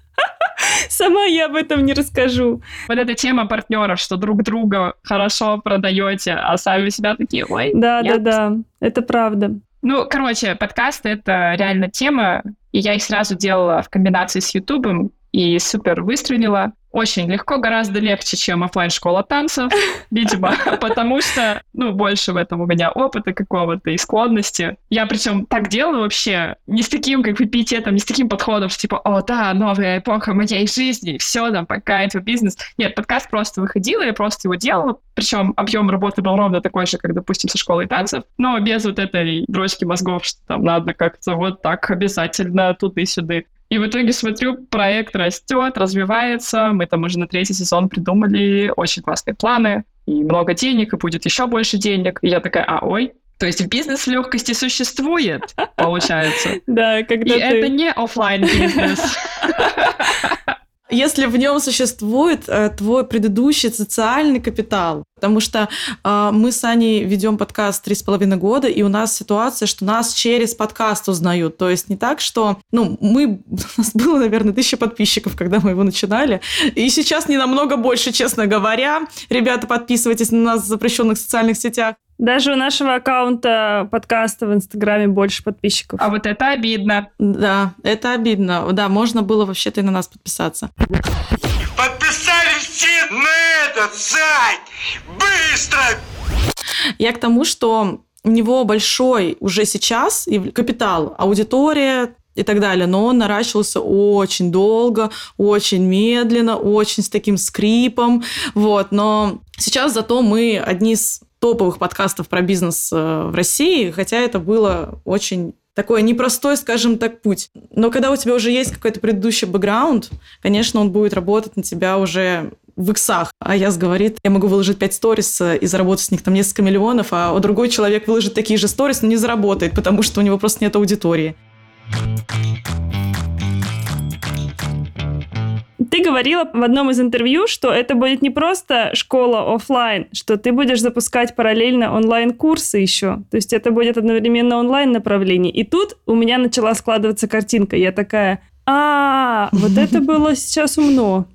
Сама я об этом не расскажу. Вот эта тема партнеров, что друг друга хорошо продаете, а сами себя такие, ой, Да, нет». да, да. Это правда. Ну, короче, подкасты — это реально тема, и я их сразу делала в комбинации с Ютубом, и супер выстрелила. Очень легко, гораздо легче, чем оффлайн школа танцев, видимо, потому что, ну, больше в этом у меня опыта какого-то и склонности. Я причем так делаю вообще не с таким, как пиететом, не с таким подходом, что типа, о, да, новая эпоха моей жизни, все, там, пока это бизнес. Нет, подкаст просто выходил, я просто его делала, причем объем работы был ровно такой же, как, допустим, со школой танцев, но без вот этой дрочки мозгов, что там надо как-то вот так обязательно туды-сюды. И в итоге смотрю, проект растет, развивается. Мы там уже на третий сезон придумали очень классные планы. И много денег, и будет еще больше денег. И я такая, а ой, то есть бизнес легкости существует, получается. Да, И когда ты... это не оффлайн бизнес. Если в нем существует э, твой предыдущий социальный капитал, потому что э, мы с Аней ведем подкаст три с половиной года, и у нас ситуация, что нас через подкаст узнают. То есть не так, что, ну, мы, у нас было, наверное, тысяча подписчиков, когда мы его начинали, и сейчас не намного больше, честно говоря. Ребята, подписывайтесь на нас в запрещенных социальных сетях. Даже у нашего аккаунта подкаста в Инстаграме больше подписчиков. А вот это обидно. Да, это обидно. Да, можно было вообще-то и на нас подписаться. Подписались все на этот сайт! Быстро! Я к тому, что у него большой уже сейчас капитал, аудитория и так далее, но он наращивался очень долго, очень медленно, очень с таким скрипом, вот, но сейчас зато мы одни из топовых подкастов про бизнес э, в России, хотя это было очень такой непростой, скажем так, путь. Но когда у тебя уже есть какой-то предыдущий бэкграунд, конечно, он будет работать на тебя уже в иксах. А я говорит, я могу выложить 5 сторис э, и заработать с них там несколько миллионов, а другой человек выложит такие же сторис, но не заработает, потому что у него просто нет аудитории. Ты говорила в одном из интервью, что это будет не просто школа оффлайн, что ты будешь запускать параллельно онлайн-курсы еще. То есть это будет одновременно онлайн направление. И тут у меня начала складываться картинка. Я такая, а, вот это было сейчас умно.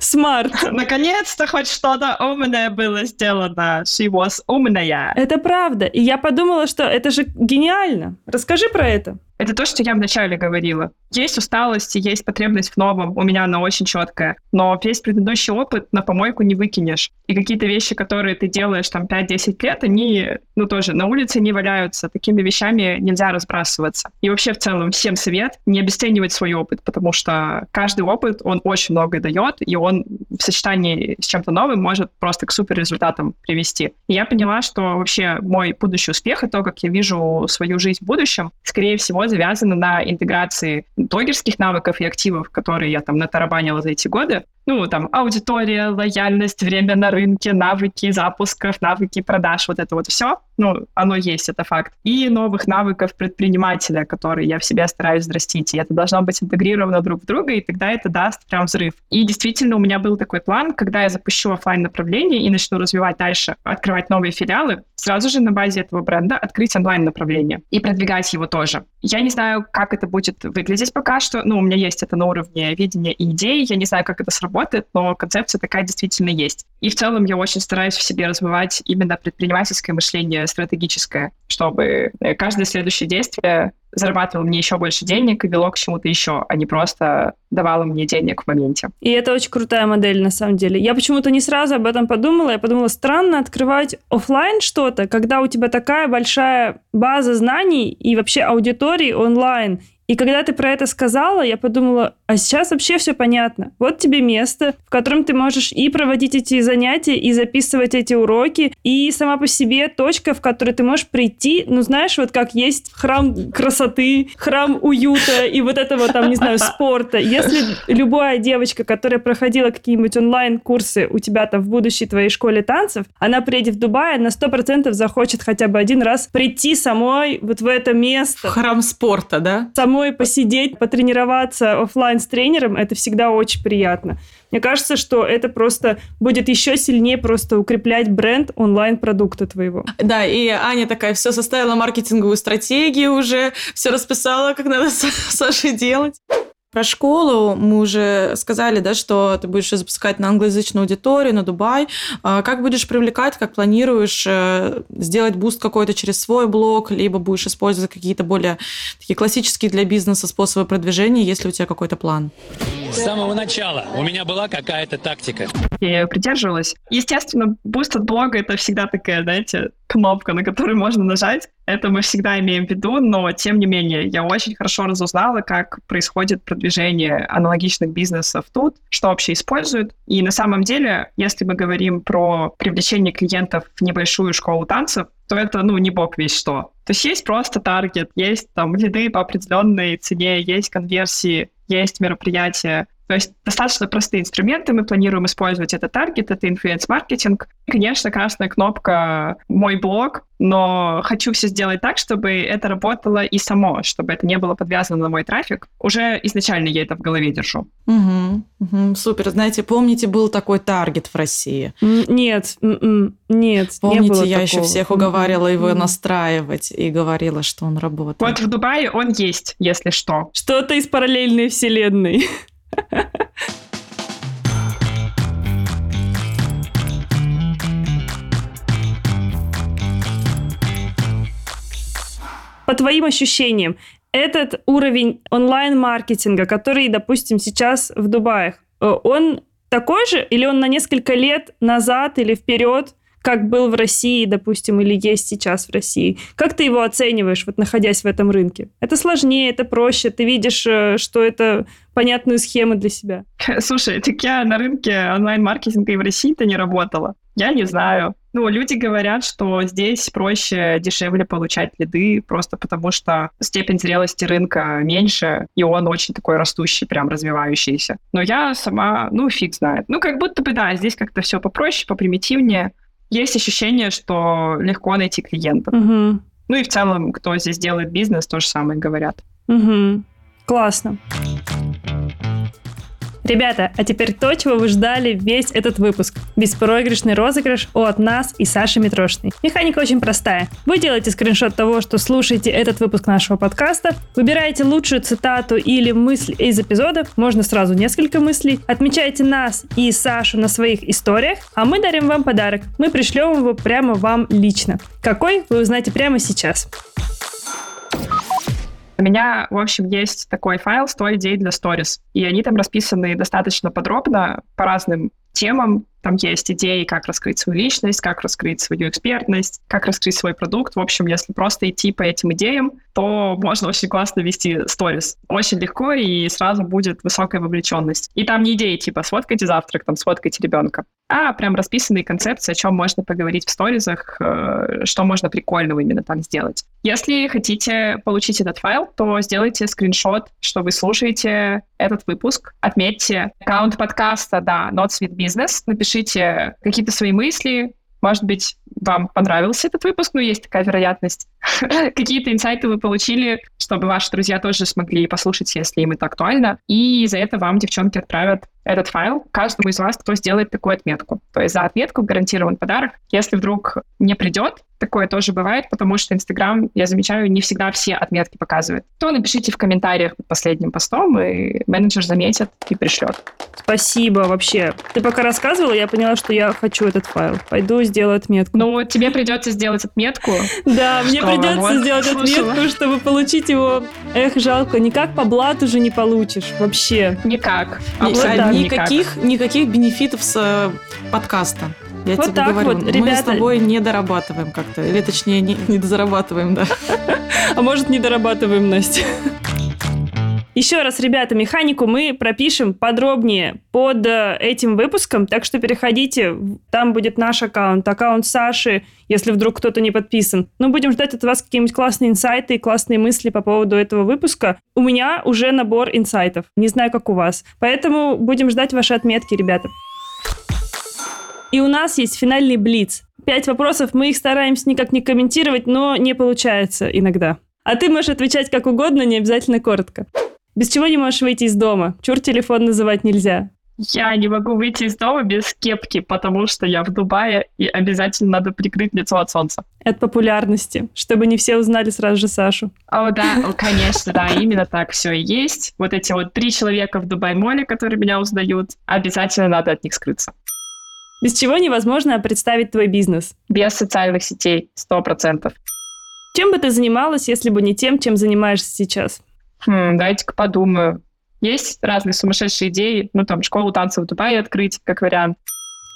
Smart. Наконец-то хоть что-то умное было сделано. She was умная. Это правда. И я подумала, что это же гениально. Расскажи про это. Это то, что я вначале говорила. Есть усталость и есть потребность в новом. У меня она очень четкая. Но весь предыдущий опыт на помойку не выкинешь. И какие-то вещи, которые ты делаешь там 5-10 лет, они, ну, тоже на улице не валяются. Такими вещами нельзя разбрасываться. И вообще в целом всем совет не обесценивать свой опыт, потому что каждый опыт, он очень много дает, и он в сочетании с чем-то новым может просто к супер результатам привести. И я поняла, что вообще мой будущий успех и то, как я вижу свою жизнь в будущем, скорее всего, завязано на интеграции блогерских навыков и активов, которые я там натарабанила за эти годы, ну, там, аудитория, лояльность, время на рынке, навыки запусков, навыки продаж, вот это вот все, ну, оно есть, это факт. И новых навыков предпринимателя, которые я в себе стараюсь взрастить. И это должно быть интегрировано друг в друга, и тогда это даст прям взрыв. И действительно, у меня был такой план, когда я запущу офлайн направление и начну развивать дальше, открывать новые филиалы, сразу же на базе этого бренда открыть онлайн направление и продвигать его тоже. Я не знаю, как это будет выглядеть пока что. Ну, у меня есть это на уровне видения и идей. Я не знаю, как это сработает, но концепция такая действительно есть. И в целом я очень стараюсь в себе развивать именно предпринимательское мышление стратегическое, чтобы э, каждое следующее действие зарабатывал мне еще больше денег и вело к чему-то еще, а не просто давало мне денег в моменте. И это очень крутая модель, на самом деле. Я почему-то не сразу об этом подумала. Я подумала, странно открывать офлайн что-то, когда у тебя такая большая база знаний и вообще аудитории онлайн. И когда ты про это сказала, я подумала, а сейчас вообще все понятно. Вот тебе место, в котором ты можешь и проводить эти занятия, и записывать эти уроки, и сама по себе точка, в которой ты можешь прийти, ну, знаешь, вот как есть храм красоты, храм уюта и вот этого там, не знаю, спорта. Если любая девочка, которая проходила какие-нибудь онлайн-курсы у тебя там в будущей твоей школе танцев, она приедет в Дубай, на 100% захочет хотя бы один раз прийти самой вот в это место. Храм спорта, да? Самой посидеть, потренироваться офлайн с тренером, это всегда очень приятно. Мне кажется, что это просто будет еще сильнее просто укреплять бренд онлайн-продукта твоего. Да, и Аня такая все составила маркетинговую стратегию уже, все расписала, как надо с Сашей делать. Про школу мы уже сказали, да, что ты будешь запускать на англоязычную аудиторию, на Дубай. А как будешь привлекать, как планируешь э, сделать буст какой-то через свой блог, либо будешь использовать какие-то более такие классические для бизнеса способы продвижения, если у тебя какой-то план? С самого начала у меня была какая-то тактика. Я ее придерживалась. Естественно, буст от блога — это всегда такая, знаете, кнопка, на которую можно нажать. Это мы всегда имеем в виду, но тем не менее, я очень хорошо разузнала, как происходит продвижение аналогичных бизнесов тут, что вообще используют. И на самом деле, если мы говорим про привлечение клиентов в небольшую школу танцев, то это, ну, не бог весть что. То есть есть просто таргет, есть там лиды по определенной цене, есть конверсии, есть мероприятия. То есть достаточно простые инструменты. Мы планируем использовать это таргет, это инфлюенс-маркетинг. Конечно, красная кнопка «Мой блог», но хочу все сделать так, чтобы это работало и само, чтобы это не было подвязано на мой трафик. Уже изначально я это в голове держу. Угу, угу, супер. Знаете, помните, был такой таргет в России? Нет, нет, Помните, не было я такого. еще всех уговаривала его настраивать и говорила, что он работает. Вот в Дубае он есть, если что. Что-то из параллельной вселенной. По твоим ощущениям, этот уровень онлайн-маркетинга, который, допустим, сейчас в Дубае, э, он такой же или он на несколько лет назад или вперед, как был в России, допустим, или есть сейчас в России? Как ты его оцениваешь, вот находясь в этом рынке? Это сложнее, это проще, ты видишь, э, что это понятные схемы для себя. Слушай, так я на рынке онлайн-маркетинга и в России-то не работала. Я не знаю. Ну, люди говорят, что здесь проще, дешевле получать лиды, просто потому что степень зрелости рынка меньше, и он очень такой растущий, прям развивающийся. Но я сама, ну, фиг знает. Ну, как будто бы, да, здесь как-то все попроще, попримитивнее. Есть ощущение, что легко найти клиентов. Угу. Ну и в целом, кто здесь делает бизнес, то же самое говорят. Угу. Классно. Ребята, а теперь то, чего вы ждали весь этот выпуск. Беспроигрышный розыгрыш от нас и Саши Митрошиной. Механика очень простая. Вы делаете скриншот того, что слушаете этот выпуск нашего подкаста, выбираете лучшую цитату или мысль из эпизода, можно сразу несколько мыслей, отмечаете нас и Сашу на своих историях, а мы дарим вам подарок. Мы пришлем его прямо вам лично. Какой, вы узнаете прямо сейчас. У меня, в общем, есть такой файл «100 идей для сторис», и они там расписаны достаточно подробно по разным темам. Там есть идеи, как раскрыть свою личность, как раскрыть свою экспертность, как раскрыть свой продукт. В общем, если просто идти по этим идеям, то можно очень классно вести сторис. Очень легко, и сразу будет высокая вовлеченность. И там не идеи типа «сфоткайте завтрак», там «сфоткайте ребенка», а прям расписанные концепции, о чем можно поговорить в сторизах, э, что можно прикольного именно там сделать. Если хотите получить этот файл, то сделайте скриншот, что вы слушаете этот выпуск, отметьте аккаунт подкаста, да, Not Sweet Business, напишите какие-то свои мысли, может быть, вам понравился этот выпуск, но есть такая вероятность. Какие-то инсайты вы получили, чтобы ваши друзья тоже смогли послушать, если им это актуально. И за это вам девчонки отправят этот файл каждому из вас, кто сделает такую отметку. То есть за отметку гарантирован подарок. Если вдруг не придет, такое тоже бывает, потому что Инстаграм, я замечаю, не всегда все отметки показывает. То напишите в комментариях под последним постом, и менеджер заметит и пришлет. Спасибо вообще. Ты пока рассказывала, я поняла, что я хочу этот файл. Пойду сделаю отметку. Ну, тебе придется сделать отметку. Да, мне придется сделать отметку, чтобы получить его. Эх, жалко, никак по блату же не получишь вообще. Никак. А, никак. никаких, никаких бенефитов с э, подкаста. Я Вот тебе так говорю, вот, мы с ребята. тобой не дорабатываем как-то. Или точнее, не, не дозарабатываем, да. А может, не дорабатываем, Настя. Еще раз, ребята, механику мы пропишем подробнее под э, этим выпуском, так что переходите, там будет наш аккаунт, аккаунт Саши, если вдруг кто-то не подписан. Но будем ждать от вас какие-нибудь классные инсайты и классные мысли по поводу этого выпуска. У меня уже набор инсайтов, не знаю, как у вас. Поэтому будем ждать ваши отметки, ребята. И у нас есть финальный блиц. Пять вопросов, мы их стараемся никак не комментировать, но не получается иногда. А ты можешь отвечать как угодно, не обязательно коротко. Без чего не можешь выйти из дома? Чур телефон называть нельзя. Я не могу выйти из дома без кепки, потому что я в Дубае, и обязательно надо прикрыть лицо от солнца. От популярности, чтобы не все узнали сразу же Сашу. О, да, конечно, да, именно так все и есть. Вот эти вот три человека в Дубай-моле, которые меня узнают, обязательно надо от них скрыться. Без чего невозможно представить твой бизнес. Без социальных сетей, сто процентов. Чем бы ты занималась, если бы не тем, чем занимаешься сейчас? Хм, дайте-ка подумаю. Есть разные сумасшедшие идеи, ну, там, школу танцев в Дубае открыть, как вариант.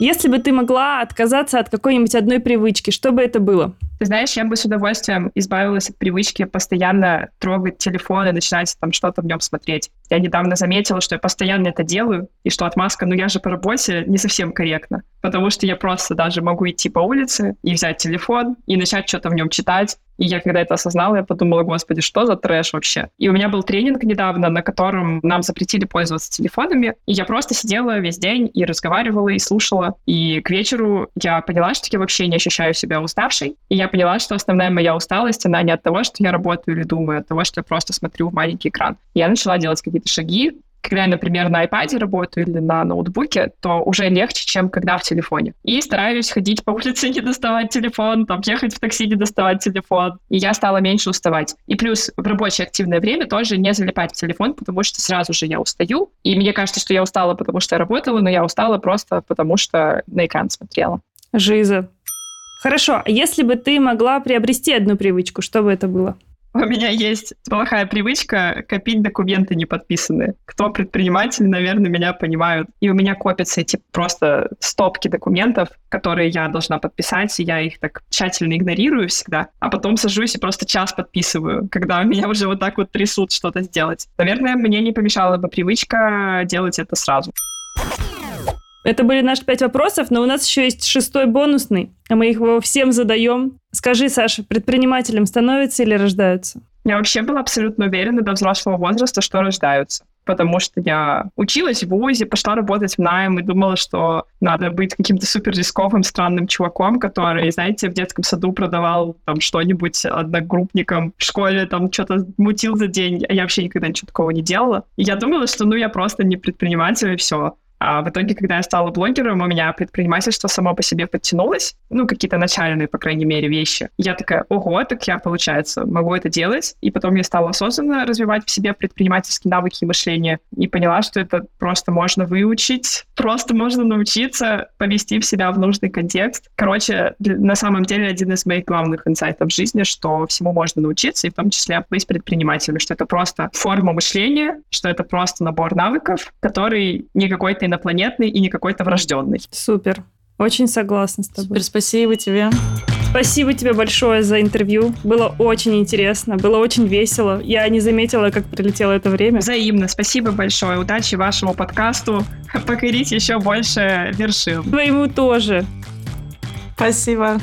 Если бы ты могла отказаться от какой-нибудь одной привычки, что бы это было? Ты знаешь, я бы с удовольствием избавилась от привычки постоянно трогать телефон и начинать там что-то в нем смотреть. Я недавно заметила, что я постоянно это делаю, и что отмазка, ну я же по работе, не совсем корректно. Потому что я просто даже могу идти по улице и взять телефон и начать что-то в нем читать. И я когда это осознала, я подумала, господи, что за трэш вообще? И у меня был тренинг недавно, на котором нам запретили пользоваться телефонами. И я просто сидела весь день и разговаривала, и слушала. И к вечеру я поняла, что я вообще не ощущаю себя уставшей. И я поняла, что основная моя усталость, она не от того, что я работаю или думаю, а от того, что я просто смотрю в маленький экран. Я начала делать какие-то шаги, когда я, например, на iPad работаю или на ноутбуке, то уже легче, чем когда в телефоне. И стараюсь ходить по улице, не доставать телефон, там, ехать в такси, не доставать телефон. И я стала меньше уставать. И плюс в рабочее активное время тоже не залипать в телефон, потому что сразу же я устаю. И мне кажется, что я устала, потому что я работала, но я устала просто потому, что на экран смотрела. Жиза. Хорошо, а если бы ты могла приобрести одну привычку, что бы это было? У меня есть плохая привычка копить документы неподписанные. Кто предприниматель, наверное, меня понимают. И у меня копятся эти просто стопки документов, которые я должна подписать, и я их так тщательно игнорирую всегда, а потом сажусь и просто час подписываю, когда меня уже вот так вот трясут что-то сделать. Наверное, мне не помешала бы привычка делать это сразу. Это были наши пять вопросов, но у нас еще есть шестой бонусный, а мы их его всем задаем. Скажи, Саша, предпринимателем становятся или рождаются? Я вообще была абсолютно уверена до взрослого возраста, что рождаются. Потому что я училась в ВУЗе, пошла работать в найм и думала, что надо быть каким-то супер рисковым, странным чуваком, который, знаете, в детском саду продавал там что-нибудь одногруппникам, в школе там что-то мутил за день, а я вообще никогда ничего такого не делала. И я думала, что ну я просто не предприниматель и все. А в итоге, когда я стала блогером, у меня предпринимательство само по себе подтянулось. Ну, какие-то начальные, по крайней мере, вещи. Я такая, ого, так я, получается, могу это делать. И потом я стала осознанно развивать в себе предпринимательские навыки и мышление. И поняла, что это просто можно выучить, просто можно научиться повести в себя в нужный контекст. Короче, на самом деле один из моих главных инсайтов в жизни, что всему можно научиться, и в том числе быть предпринимателем, что это просто форма мышления, что это просто набор навыков, который не какой-то инопланетный и не какой-то врожденный. Супер. Очень согласна с тобой. Супер, спасибо тебе. Спасибо тебе большое за интервью. Было очень интересно, было очень весело. Я не заметила, как прилетело это время. Взаимно. Спасибо большое. Удачи вашему подкасту. Покорить еще больше вершин. Твоему тоже. Спасибо.